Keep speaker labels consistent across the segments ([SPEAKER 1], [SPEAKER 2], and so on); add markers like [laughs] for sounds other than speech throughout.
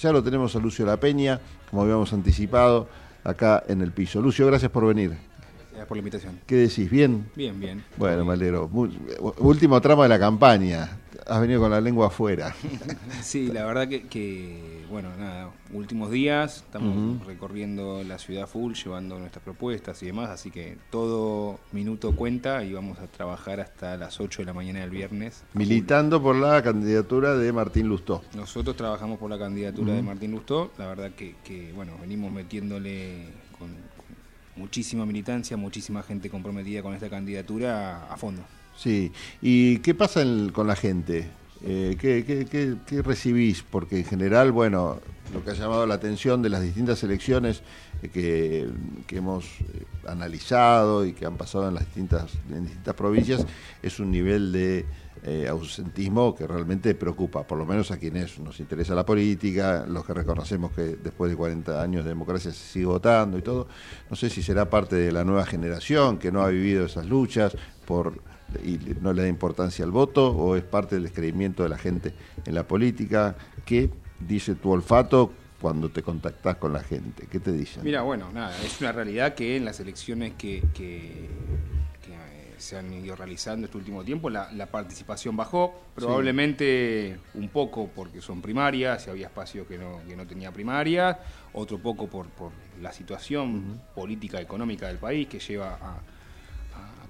[SPEAKER 1] Ya lo tenemos a Lucio La Peña, como habíamos anticipado, acá en el piso. Lucio, gracias por venir.
[SPEAKER 2] Gracias por la invitación.
[SPEAKER 1] ¿Qué decís? ¿Bien?
[SPEAKER 2] Bien, bien.
[SPEAKER 1] Bueno, Malero, último tramo de la campaña. Has venido con la lengua afuera. [laughs]
[SPEAKER 2] sí, la verdad que, bueno, nada, últimos días, estamos recorriendo la ciudad full, llevando nuestras propuestas y demás, así que todo minuto cuenta y vamos a trabajar hasta las 8 de la mañana del viernes.
[SPEAKER 1] Militando por la candidatura de Martín Lustó.
[SPEAKER 2] Nosotros trabajamos por la candidatura de Martín Lustó, la verdad que, que, bueno, venimos metiéndole con muchísima militancia, muchísima gente comprometida con esta candidatura a fondo.
[SPEAKER 1] Sí, ¿y qué pasa con la gente? Eh, ¿qué, recibís? Porque en general, bueno, lo que ha llamado la atención de las distintas elecciones eh, que, hemos eh, analizado y que han pasado en las distintas, en distintas provincias es un nivel de ausentismo que realmente preocupa, por lo menos a quienes nos interesa la política, los que reconocemos que después de 40 años de democracia se sigue votando y todo. No sé si será parte de la nueva generación que no ha vivido esas luchas por y no le da importancia al voto o es parte del descreimiento de la gente en la política? ¿Qué dice tu olfato cuando te contactas con la gente? ¿Qué te dicen?
[SPEAKER 2] Mira, bueno, nada, es una realidad que en las elecciones que, que, eh, se han ido realizando este último tiempo, la, participación bajó, probablemente un poco porque son primarias, y había espacios que no, que no tenía primarias, otro poco por, por la situación política, económica del país que lleva a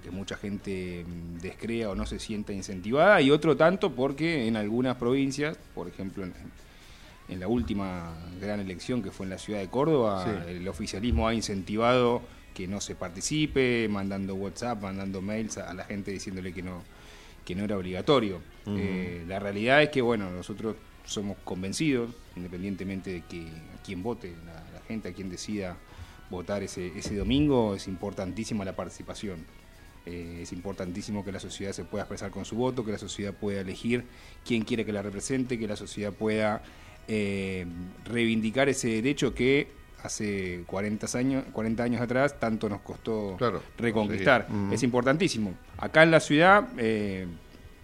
[SPEAKER 2] que mucha gente mm, descrea o no se sienta incentivada, y otro tanto porque en algunas provincias, por ejemplo en, la última gran elección que fue en la ciudad de Córdoba, el oficialismo ha incentivado que no se participe, mandando WhatsApp, mandando mails a, la gente diciéndole que no, que no era obligatorio. Eh, la realidad es que, bueno, nosotros somos convencidos, independientemente de que a quien vote la, gente, a quien decida votar ese, ese domingo, es importantísima la participación. Eh, es importantísimo que la sociedad se pueda expresar con su voto, que la sociedad pueda elegir quién quiere que la represente, que la sociedad pueda eh, reivindicar ese derecho que hace 40 años, 40 años atrás tanto nos costó reconquistar. Es importantísimo. Acá en la ciudad, eh,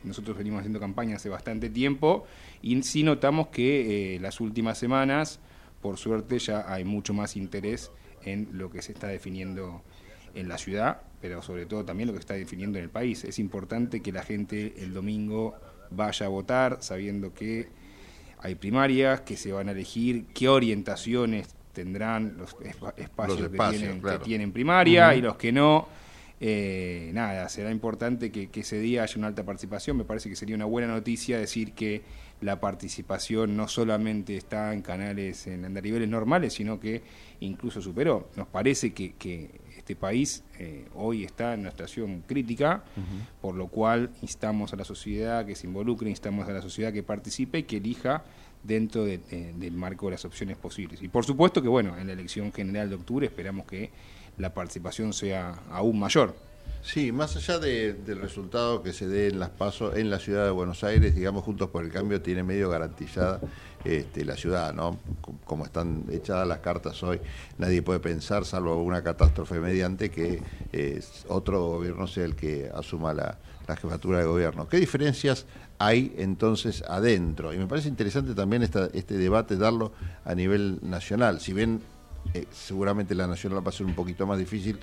[SPEAKER 2] nosotros venimos haciendo campaña hace bastante tiempo y sí notamos que las últimas semanas, por suerte, ya hay mucho más interés en lo que se está definiendo en la ciudad, pero sobre todo también lo que está definiendo en el país. Es importante que la gente el domingo vaya a votar sabiendo que hay primarias, que se van a elegir, qué orientaciones tendrán los espacios, que, tienen, primaria y los que no. Eh, nada, será importante que, que, ese día haya una alta participación. Me parece que sería una buena noticia decir que la participación no solamente está en canales en niveles normales, sino que incluso superó. Nos parece que, que este país eh, hoy está en una situación crítica, por lo cual instamos a la sociedad que se involucre, instamos a la sociedad que participe y que elija dentro del marco de las opciones posibles. Y por supuesto que, bueno, en la elección general de octubre esperamos que la participación sea aún mayor.
[SPEAKER 1] Sí, más allá del resultado que se dé en las pasos en la ciudad de Buenos Aires, digamos, Juntos por el Cambio tiene medio garantizada este, la ciudad, ¿no? Como están echadas las cartas hoy, nadie puede pensar, salvo una catástrofe mediante, que otro gobierno sea el que asuma la, jefatura de gobierno. ¿Qué diferencias hay entonces adentro? Y me parece interesante también este debate darlo a nivel nacional, si bien eh, seguramente la nacional va a ser un poquito más difícil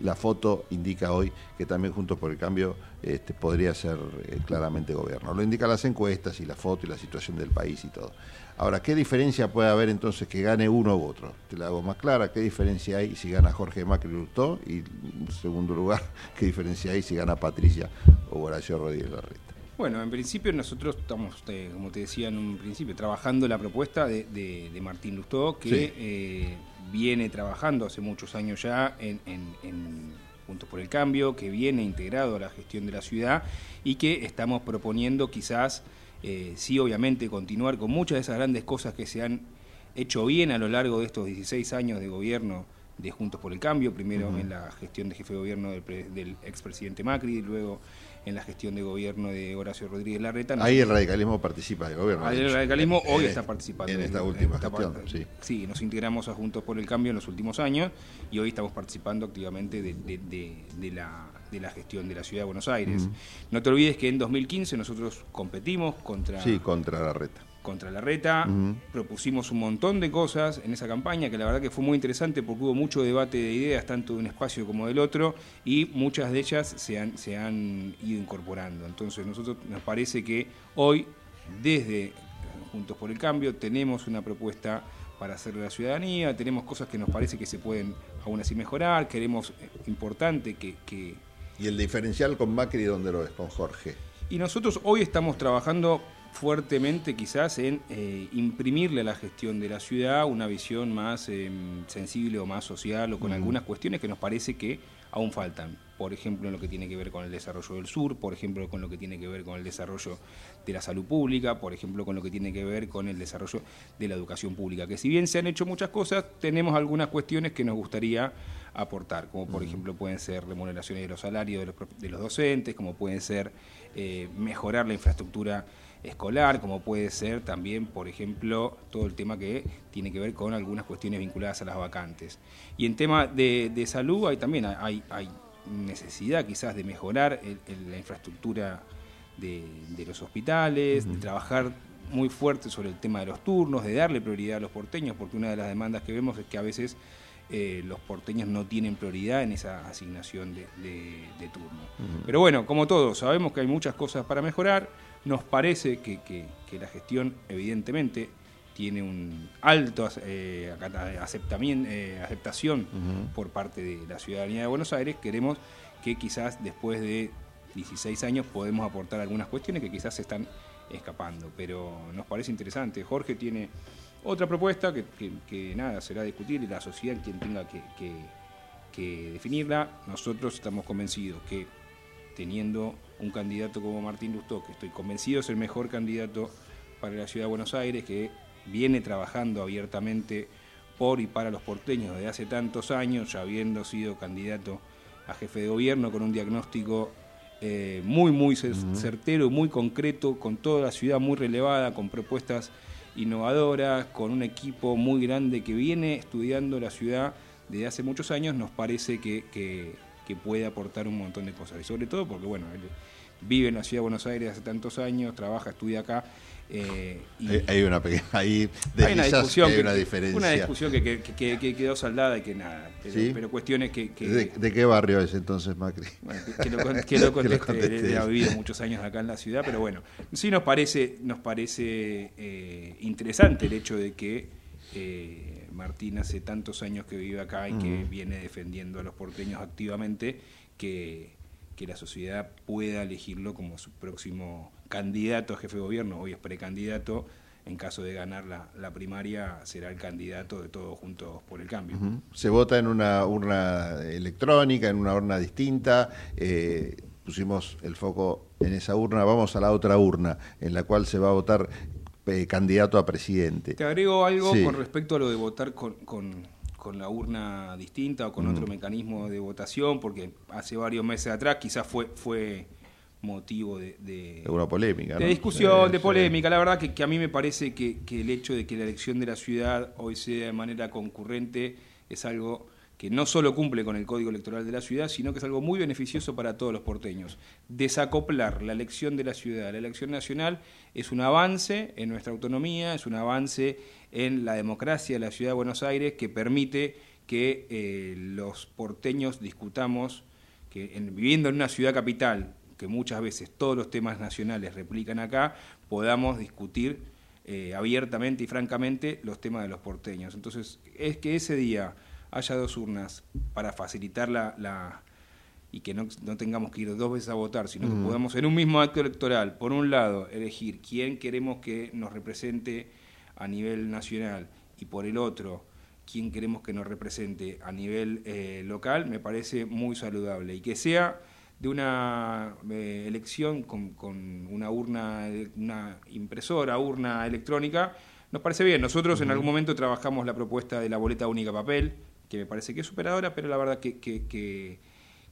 [SPEAKER 1] la foto indica hoy que también Juntos por el Cambio este, podría ser eh, claramente gobierno. Lo indican las encuestas y la foto y la situación del país y todo. Ahora, ¿qué diferencia puede haber entonces que gane uno u otro? Te la hago más clara, ¿qué diferencia hay si gana Jorge Macri Lutó? Y en segundo lugar, [laughs] ¿qué diferencia hay si gana Patricia o Horacio Rodríguez Larreta?
[SPEAKER 2] Bueno, en principio nosotros estamos, eh, como te decía en un principio, trabajando la propuesta de, Martín Lustó, que eh, viene trabajando hace muchos años ya en, Puntos por el Cambio, que viene integrado a la gestión de la ciudad y que estamos proponiendo quizás, eh, sí obviamente, continuar con muchas de esas grandes cosas que se han hecho bien a lo largo de estos 16 años de gobierno de Juntos por el Cambio, primero en la gestión de jefe de gobierno del, del expresidente Macri, luego en la gestión de gobierno de Horacio Rodríguez Larreta.
[SPEAKER 1] Ahí el radicalismo participa del gobierno.
[SPEAKER 2] Ahí el radicalismo hoy está participando.
[SPEAKER 1] En esta última gestión, sí.
[SPEAKER 2] Sí, nos integramos a Juntos por el Cambio en los últimos años y hoy estamos participando activamente de, la, de la gestión de la Ciudad de Buenos Aires. No te olvides que en 2015 nosotros competimos contra...
[SPEAKER 1] Sí, contra Larreta
[SPEAKER 2] contra la reta. Propusimos un montón de cosas en esa campaña que la verdad que fue muy interesante porque hubo mucho debate de ideas, tanto de un espacio como del otro, y muchas de ellas se han, se han ido incorporando. Entonces, nosotros nos parece que hoy, desde Juntos por el Cambio, tenemos una propuesta para hacer la ciudadanía, tenemos cosas que nos parece que se pueden aún así mejorar, queremos, eh, importante que, que...
[SPEAKER 1] ¿Y el diferencial con Macri dónde lo es, con Jorge?
[SPEAKER 2] Y nosotros hoy estamos trabajando fuertemente quizás en eh, imprimirle a la gestión de la ciudad una visión más em, sensible o más social o con algunas cuestiones que nos parece que aún faltan. Por ejemplo, en lo que tiene que ver con el desarrollo del sur, por ejemplo, con lo que tiene que ver con el desarrollo de la salud pública, por ejemplo, con lo que tiene que ver con el desarrollo de la educación pública. Que si bien se han hecho muchas cosas, tenemos algunas cuestiones que nos gustaría aportar, como por ejemplo pueden ser remuneraciones de los salarios de los, de los docentes, como pueden ser eh, mejorar la infraestructura escolar, como puede ser también, por ejemplo, todo el tema que tiene que ver con algunas cuestiones vinculadas a las vacantes. Y en tema de, salud hay también hay, hay, necesidad quizás de mejorar la infraestructura de, los hospitales, de trabajar muy fuerte sobre el tema de los turnos, de darle prioridad a los porteños, porque una de las demandas que vemos es que a veces eh, los porteños no tienen prioridad en esa asignación de, turno. Pero bueno, como todos, sabemos que hay muchas cosas para mejorar, nos parece que, la gestión evidentemente tiene un alto eh, eh, aceptación por parte de la ciudadanía de Buenos Aires. Queremos que quizás después de 16 años podemos aportar algunas cuestiones que quizás se están escapando, pero nos parece interesante. Jorge tiene otra propuesta que, nada, será discutir y la sociedad quien tenga que, definirla. Nosotros estamos convencidos que teniendo un candidato como Martín Lustó, que estoy convencido es el mejor candidato para la ciudad de Buenos Aires, que viene trabajando abiertamente por y para los porteños desde hace tantos años, ya habiendo sido candidato a jefe de gobierno con un diagnóstico eh, muy, muy certero, muy concreto, con toda la ciudad muy relevada, con propuestas innovadoras, con un equipo muy grande que viene estudiando la ciudad desde hace muchos años, nos parece que, que, puede aportar un montón de cosas. Y sobre todo porque, bueno, él vive en la ciudad de Buenos Aires hace tantos años, trabaja, estudia acá.
[SPEAKER 1] Eh, hay, una pequeña, hay,
[SPEAKER 2] una discusión, una diferencia. Una discusión que, quedó saldada y que nada, pero, cuestiones que...
[SPEAKER 1] ¿De, qué barrio es entonces Macri? [laughs]
[SPEAKER 2] que, lo, conteste, ha vivido muchos años acá en la ciudad, pero bueno, sí nos parece, nos parece eh, interesante el hecho de que eh, Martín hace tantos años que vive acá y que viene defendiendo a los porteños activamente, que, que la sociedad pueda elegirlo como su próximo candidato a jefe de gobierno, hoy es precandidato, en caso de ganar la, primaria será el candidato de todos juntos por el cambio.
[SPEAKER 1] Se vota en una urna electrónica, en una urna distinta. Eh, pusimos el foco en esa urna, vamos a la otra urna, en la cual se va a votar eh, candidato a presidente.
[SPEAKER 2] Te agrego algo con respecto a lo de votar con, con, la urna distinta o con otro mecanismo de votación, porque hace varios meses atrás quizás fue, fue motivo de, de,
[SPEAKER 1] una polémica.
[SPEAKER 2] De discusión, de polémica. La verdad que, a mí me parece que, el hecho de que la elección de la ciudad hoy sea de manera concurrente es algo que no solo cumple con el código electoral de la ciudad, sino que es algo muy beneficioso para todos los porteños. Desacoplar la elección de la ciudad, la elección nacional, es un avance en nuestra autonomía, es un avance en la democracia de la ciudad de Buenos Aires que permite que eh, los porteños discutamos que viviendo en una ciudad capital que muchas veces todos los temas nacionales replican acá, podamos discutir eh, abiertamente y francamente los temas de los porteños. Entonces, es que ese día haya dos urnas para facilitar la, y que no, tengamos que ir dos veces a votar, sino que podamos en un mismo acto electoral, por un lado, elegir quién queremos que nos represente a nivel nacional y por el otro, quién queremos que nos represente a nivel eh, local, me parece muy saludable. Y que sea de una eh, elección con, una urna, una impresora, urna electrónica, nos parece bien. Nosotros en algún momento trabajamos la propuesta de la boleta única papel, que me parece que es superadora, pero la verdad que, que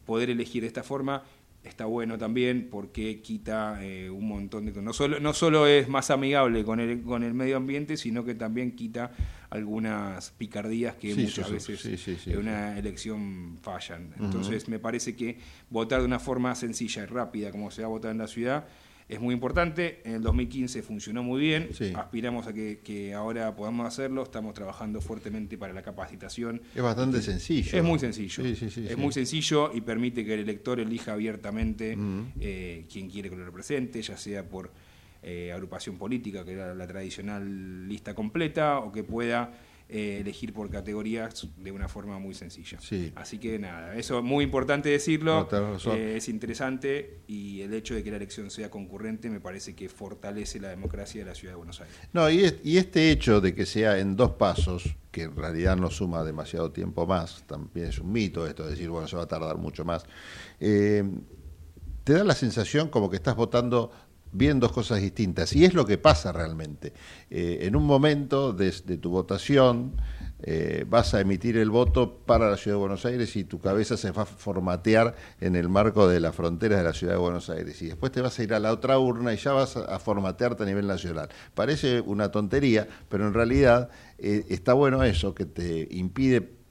[SPEAKER 2] poder elegir de esta forma está bueno también porque quita eh, un montón de no solo no solo es más amigable con el con el medio ambiente sino que también quita algunas picardías que muchas veces en una elección fallan. Entonces me parece que votar de una forma sencilla y rápida como se va a votar en la ciudad es muy importante. En el 2015 funcionó muy bien. Aspiramos a que, ahora podamos hacerlo. Estamos trabajando fuertemente para la capacitación.
[SPEAKER 1] Es bastante sencillo.
[SPEAKER 2] Es muy sencillo. es muy sencillo y permite que el elector elija abiertamente eh, quién quiere que lo represente, ya sea por eh, agrupación política, que era la tradicional lista completa, o que pueda eh, elegir por categorías de una forma muy sencilla. Así que nada, eso es muy importante decirlo, eh, es interesante y el hecho de que la elección sea concurrente me parece que fortalece la democracia de la ciudad de Buenos Aires.
[SPEAKER 1] No, y, y este hecho de que sea en dos pasos, que en realidad no suma demasiado tiempo más, también es un mito esto de decir, bueno, se va a tardar mucho más, eh, te da la sensación como que estás votando bien dos cosas distintas. Y es lo que pasa realmente. Eh, en un momento de, tu votación eh, vas a emitir el voto para la Ciudad de Buenos Aires y tu cabeza se va a formatear en el marco de las fronteras de la Ciudad de Buenos Aires. Y después te vas a ir a la otra urna y ya vas a, formatearte a nivel nacional. Parece una tontería, pero en realidad eh, está bueno eso, que te impide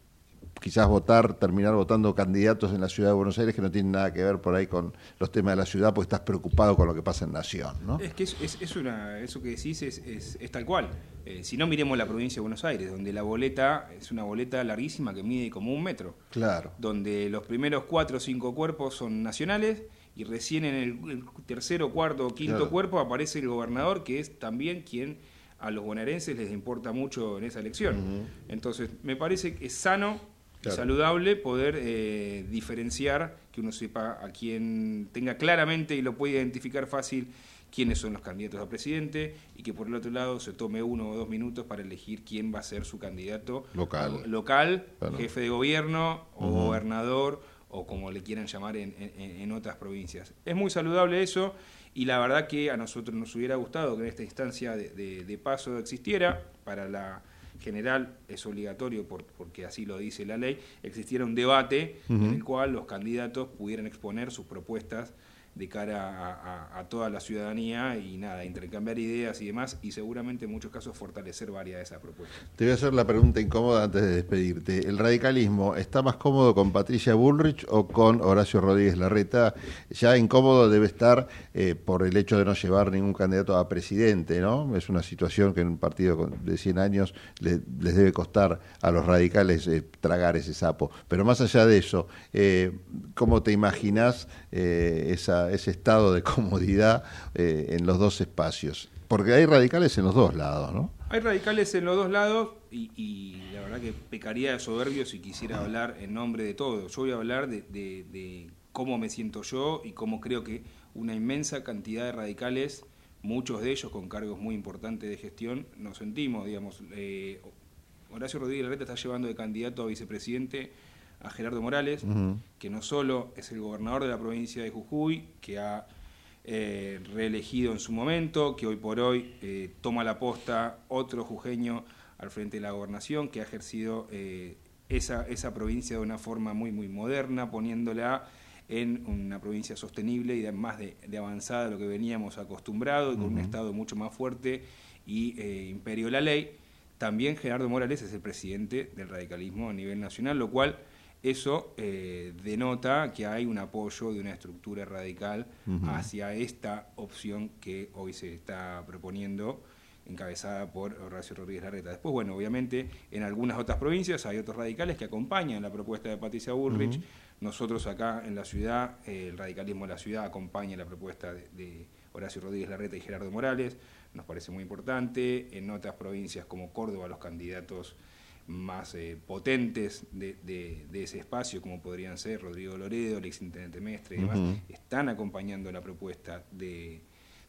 [SPEAKER 1] quizás votar, terminar votando candidatos en la ciudad de Buenos Aires que no tienen nada que ver por ahí con los temas de la ciudad, porque estás preocupado con lo que pasa en Nación, ¿no?
[SPEAKER 2] Es que es, una, eso que decís es, es, tal cual. Eh, si no, miremos la provincia de Buenos Aires, donde la boleta es una boleta larguísima que mide como un metro.
[SPEAKER 1] Claro.
[SPEAKER 2] Donde los primeros cuatro o cinco cuerpos son nacionales y recién en el, tercero, cuarto o quinto cuerpo aparece el gobernador, que es también quien a los bonaerenses les importa mucho en esa elección. Entonces, me parece que es sano saludable poder eh, diferenciar, que uno sepa a quién tenga claramente y lo puede identificar fácil quiénes son los candidatos a presidente y que por el otro lado se tome uno o dos minutos para elegir quién va a ser su candidato
[SPEAKER 1] local,
[SPEAKER 2] local jefe de gobierno o gobernador o como le quieran llamar en, otras provincias. Es muy saludable eso y la verdad que a nosotros nos hubiera gustado que en esta instancia de paso existiera para la general es obligatorio porque así lo dice la ley, existiera un debate en el cual los candidatos pudieran exponer sus propuestas de cara a, toda la ciudadanía y nada, intercambiar ideas y demás, y seguramente en muchos casos fortalecer varias de esas propuestas.
[SPEAKER 1] Te voy a hacer la pregunta incómoda antes de despedirte. ¿El radicalismo está más cómodo con Patricia Bullrich o con Horacio Rodríguez Larreta? Ya incómodo debe estar eh, por el hecho de no llevar ningún candidato a presidente, ¿no? Es una situación que en un partido de 100 años les debe costar a los radicales eh, tragar ese sapo. Pero más allá de eso, eh, ¿cómo te imaginas esa ese estado de [laughs] comodidad eh, en los dos espacios. Porque hay radicales en los dos lados, ¿no?
[SPEAKER 2] Hay radicales en los dos lados y, la verdad que pecaría de soberbio si quisiera hablar en nombre de todos. Yo voy a hablar de, cómo me siento yo y cómo creo que una inmensa cantidad de radicales, muchos de ellos con cargos muy importantes de gestión, nos sentimos, digamos. Eh, Horacio Rodríguez Larreta está llevando de candidato a vicepresidente a Gerardo Morales, que no solo es el gobernador de la provincia de Jujuy, que ha eh, reelegido en su momento, que hoy por hoy eh, toma la posta otro jujeño al frente de la gobernación, que ha ejercido eh, esa, esa provincia de una forma muy, muy moderna, poniéndola en una provincia sostenible y además de, avanzada de lo que veníamos acostumbrados, con un Estado mucho más fuerte y imperio la ley. También Gerardo Morales es el presidente del radicalismo a nivel nacional, lo cual eso eh, denota que hay un apoyo de una estructura radical hacia esta opción que hoy se está proponiendo, encabezada por Horacio Rodríguez Larreta. Después, bueno, obviamente en algunas otras provincias hay otros radicales que acompañan la propuesta de Patricia Bullrich. Nosotros acá en la ciudad, eh, el radicalismo de la ciudad acompaña la propuesta de Horacio Rodríguez Larreta y Gerardo Morales. Nos parece muy importante. En otras provincias como Córdoba, los candidatos más eh, potentes de, ese espacio, como podrían ser Rodrigo Loredo, el exintendente Mestre y demás, están acompañando la propuesta de,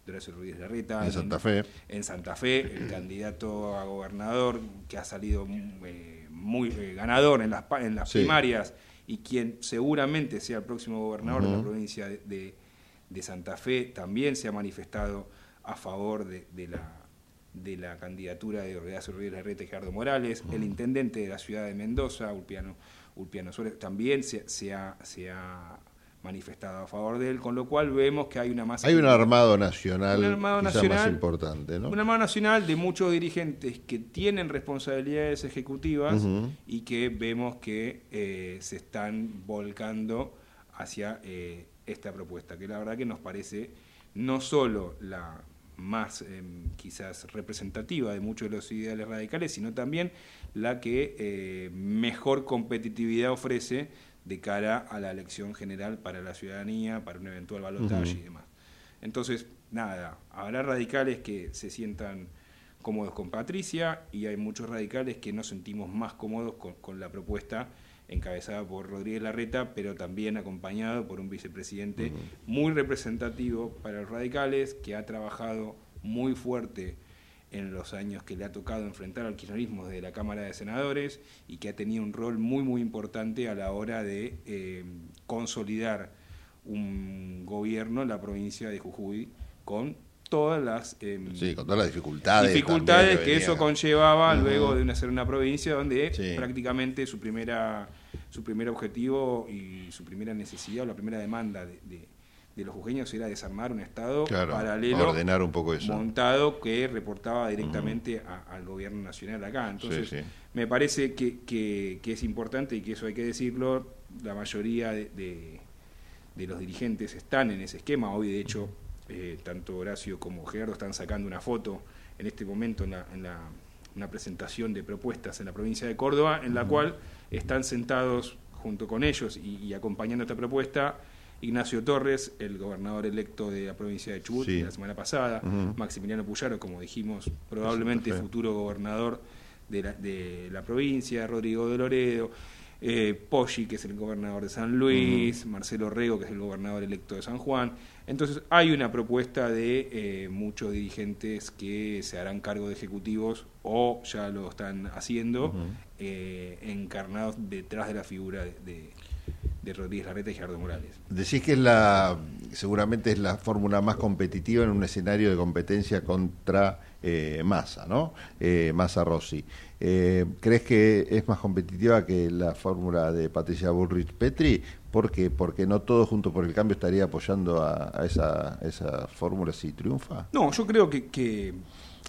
[SPEAKER 2] Horacio Rodríguez Larreta.
[SPEAKER 1] En Santa Fe.
[SPEAKER 2] En Santa Fe, el candidato a gobernador que ha salido eh, muy eh, ganador en las, en las primarias y quien seguramente sea el próximo gobernador de la provincia de, Santa Fe, también se ha manifestado a favor de la de la candidatura de Horacio Rodríguez Larreta y Gerardo Morales, el intendente de la ciudad de Mendoza, Ulpiano, Ulpiano Suárez, también se, ha, se, ha, manifestado a favor de él, con lo cual vemos que hay una masa...
[SPEAKER 1] Hay un armado nacional un armado nacional, más importante, ¿no?
[SPEAKER 2] Un armado nacional de muchos dirigentes que tienen responsabilidades ejecutivas y que vemos que eh, se están volcando hacia eh, esta propuesta, que la verdad que nos parece no solo la más em, quizás representativa de muchos de los ideales radicales, sino también la que eh, mejor competitividad ofrece de cara a la elección general para la ciudadanía, para un eventual balotaje y demás. Entonces, nada, habrá radicales que se sientan cómodos con Patricia y hay muchos radicales que nos sentimos más cómodos con, la propuesta encabezada por Rodríguez Larreta, pero también acompañado por un vicepresidente muy representativo para los radicales, que ha trabajado muy fuerte en los años que le ha tocado enfrentar al kirchnerismo desde la Cámara de Senadores y que ha tenido un rol muy muy importante a la hora de eh, consolidar un gobierno en la provincia de Jujuy con todas las
[SPEAKER 1] em, con todas las dificultades
[SPEAKER 2] dificultades que, eso conllevaba luego de ser una provincia donde prácticamente su primera su primer objetivo y su primera necesidad o la primera demanda de, los jujeños era desarmar un estado paralelo
[SPEAKER 1] ordenar un poco eso.
[SPEAKER 2] montado que reportaba directamente al gobierno nacional acá. Entonces me parece que, que, es importante y que eso hay que decirlo la mayoría de, de los dirigentes están en ese esquema. Hoy de hecho eh, tanto Horacio como Gerardo están sacando una foto en este momento en, la, una presentación de propuestas en la provincia de Córdoba, en la cual están sentados junto con ellos y, acompañando esta propuesta Ignacio Torres, el gobernador electo de la provincia de Chubut la semana pasada, Maximiliano Puyaro, como dijimos, probablemente futuro gobernador de la, de la provincia, Rodrigo de Loredo, eh, Poggi, que es el gobernador de San Luis, Marcelo Rego, que es el gobernador electo de San Juan. Entonces hay una propuesta de eh, muchos dirigentes que se harán cargo de ejecutivos o ya lo están haciendo, eh, encarnados detrás de la figura de, de, Rodríguez Larreta y Gerardo Morales.
[SPEAKER 1] Decís que es la, seguramente es la fórmula más competitiva en un escenario de competencia contra eh, Massa, ¿no? Eh, Massa Rossi. Eh, ¿Crees que es más competitiva que la fórmula de Patricia Bullrich Petri? ¿Por qué? Porque no todo junto por el cambio estaría apoyando a, esa, esa fórmula si triunfa.
[SPEAKER 2] No, yo creo que, que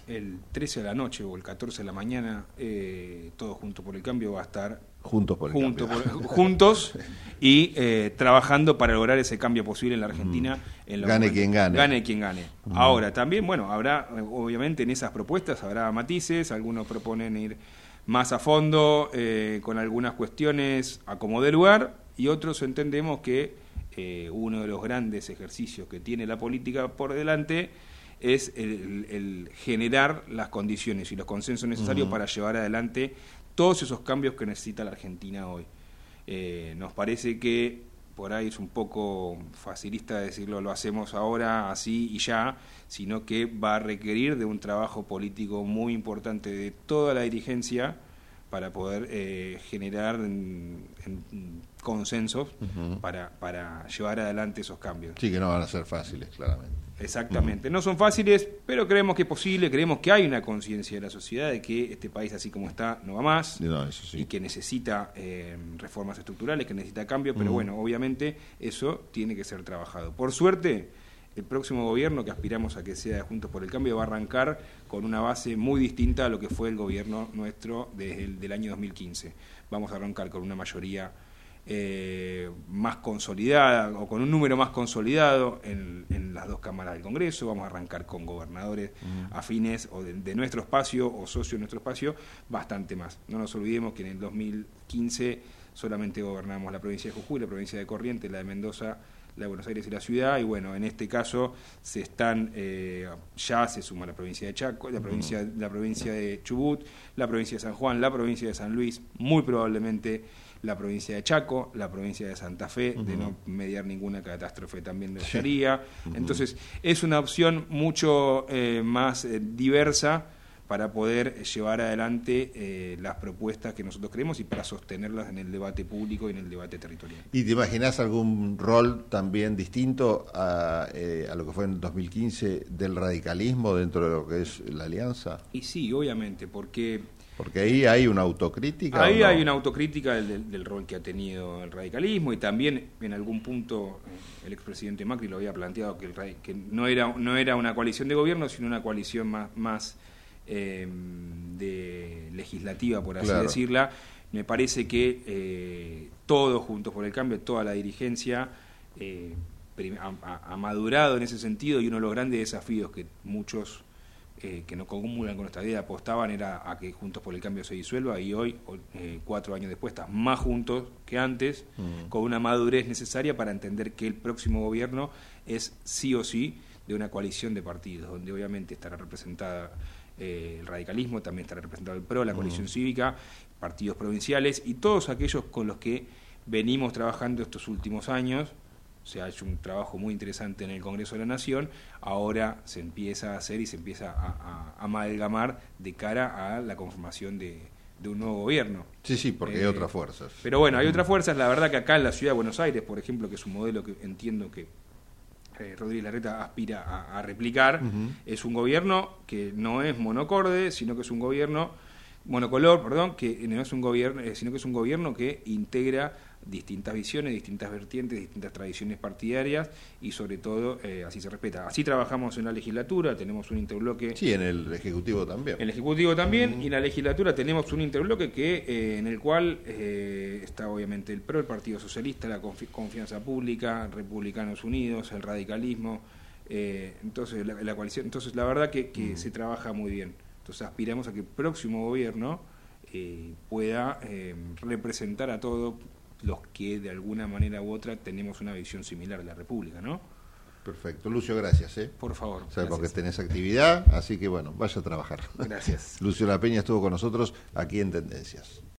[SPEAKER 2] el 13 de la noche o el 14 de la mañana, eh, todo junto por el cambio va a estar
[SPEAKER 1] juntos por el
[SPEAKER 2] juntos y eh, trabajando para lograr ese cambio posible en la Argentina.
[SPEAKER 1] Mm. gane quien gane.
[SPEAKER 2] Gane quien gane. Mm. Ahora, también, bueno, habrá, obviamente en esas propuestas habrá matices, algunos proponen ir más a fondo eh, con algunas cuestiones a como de lugar y otros entendemos que eh, uno de los grandes ejercicios que tiene la política por delante es el, generar las condiciones y los consensos necesarios para llevar adelante todos esos cambios que necesita la Argentina hoy. Eh, nos parece que por ahí es un poco facilista decirlo, lo hacemos ahora así y ya, sino que va a requerir de un trabajo político muy importante de toda la dirigencia para poder eh, generar consensos para, para llevar adelante esos cambios.
[SPEAKER 1] Sí, que no van a ser fáciles, claramente.
[SPEAKER 2] Exactamente. No son fáciles, pero creemos que es posible, creemos que hay una conciencia de la sociedad de que este país así como está no va más y que necesita eh, reformas estructurales, que necesita cambio, pero bueno, obviamente eso tiene que ser trabajado. Por suerte, el próximo gobierno que aspiramos a que sea Juntos por el Cambio va a arrancar con una base muy distinta a lo que fue el gobierno nuestro desde el del año 2015. Vamos a arrancar con una mayoría eh, más consolidada o con un número más consolidado en, las dos cámaras del Congreso. Vamos a arrancar con gobernadores afines o de, nuestro espacio o socios de nuestro espacio, bastante más. No nos olvidemos que en el 2015 solamente gobernamos la provincia de Jujuy, la provincia de Corrientes, la de Mendoza, la de Buenos Aires y la ciudad, y bueno, en este caso se están, eh, ya se suma la provincia de Chaco, la provincia, la provincia de Chubut, la provincia de San Juan, la provincia de San Luis, muy probablemente la provincia de Chaco, la provincia de Santa Fe, de no mediar ninguna catástrofe también de sería. Entonces, es una opción mucho eh, más eh, diversa para poder llevar adelante eh, las propuestas que nosotros creemos y para sostenerlas en el debate público y en el debate territorial.
[SPEAKER 1] ¿Y te imaginas algún rol también distinto a, a, lo que fue en 2015 del radicalismo dentro de lo que es la alianza?
[SPEAKER 2] Y sí, obviamente, porque
[SPEAKER 1] porque ahí hay una autocrítica.
[SPEAKER 2] Ahí hay una autocrítica del, rol que ha tenido el radicalismo y también en algún punto eh, el expresidente Macri lo había planteado que, el, que no, era, no era una coalición de gobierno, sino una coalición más, más eh, de legislativa, por así decirla. Me parece que eh, todos juntos por el cambio, toda la dirigencia, ha, madurado en ese sentido y uno de los grandes desafíos que muchos eh, que no comulgan con esta idea apostaban era a que Juntos por el Cambio se disuelva y hoy, eh, cuatro años después, está más juntos que antes, mm. con una madurez necesaria para entender que el próximo gobierno es sí o sí de una coalición de partidos, donde obviamente estará representada eh, el radicalismo, también estará representado el PRO, la coalición cívica, partidos provinciales y todos aquellos con los que venimos trabajando estos últimos años. Se ha hecho un trabajo muy interesante en el Congreso de la Nación, ahora se empieza a hacer y se empieza a, amalgamar de cara a la conformación de, un nuevo gobierno.
[SPEAKER 1] Sí, sí, porque hay eh, otras fuerzas.
[SPEAKER 2] Pero bueno, hay otras fuerzas. La verdad que acá en la ciudad de Buenos Aires, por ejemplo, que es un modelo que entiendo que eh, Rodríguez Larreta aspira a, replicar, es un gobierno que no es monocorde, sino que es un gobierno monocolor, perdón, que no es un gobierno, eh, sino que es un gobierno que integra distintas visiones, distintas vertientes, distintas tradiciones partidarias y sobre todo eh, así se respeta. Así trabajamos en la legislatura, tenemos un interbloque.
[SPEAKER 1] Sí, en el Ejecutivo también.
[SPEAKER 2] En el Ejecutivo también y en la legislatura tenemos un interbloque que eh, en el cual eh, está obviamente el PRO, el Partido Socialista, la Confianza Pública, Republicanos Unidos, el radicalismo, entonces la, coalición. Entonces la verdad que, que se trabaja muy bien. Entonces aspiramos a que el próximo gobierno pueda representar a todo los que de alguna manera u otra tenemos una visión similar de la República, ¿no?
[SPEAKER 1] Perfecto. Lucio, gracias. ¿eh?
[SPEAKER 2] Por favor.
[SPEAKER 1] Sabemos que tenés actividad, así que bueno, vaya a trabajar.
[SPEAKER 2] Gracias. [laughs]
[SPEAKER 1] Lucio La Peña estuvo con nosotros aquí en Tendencias.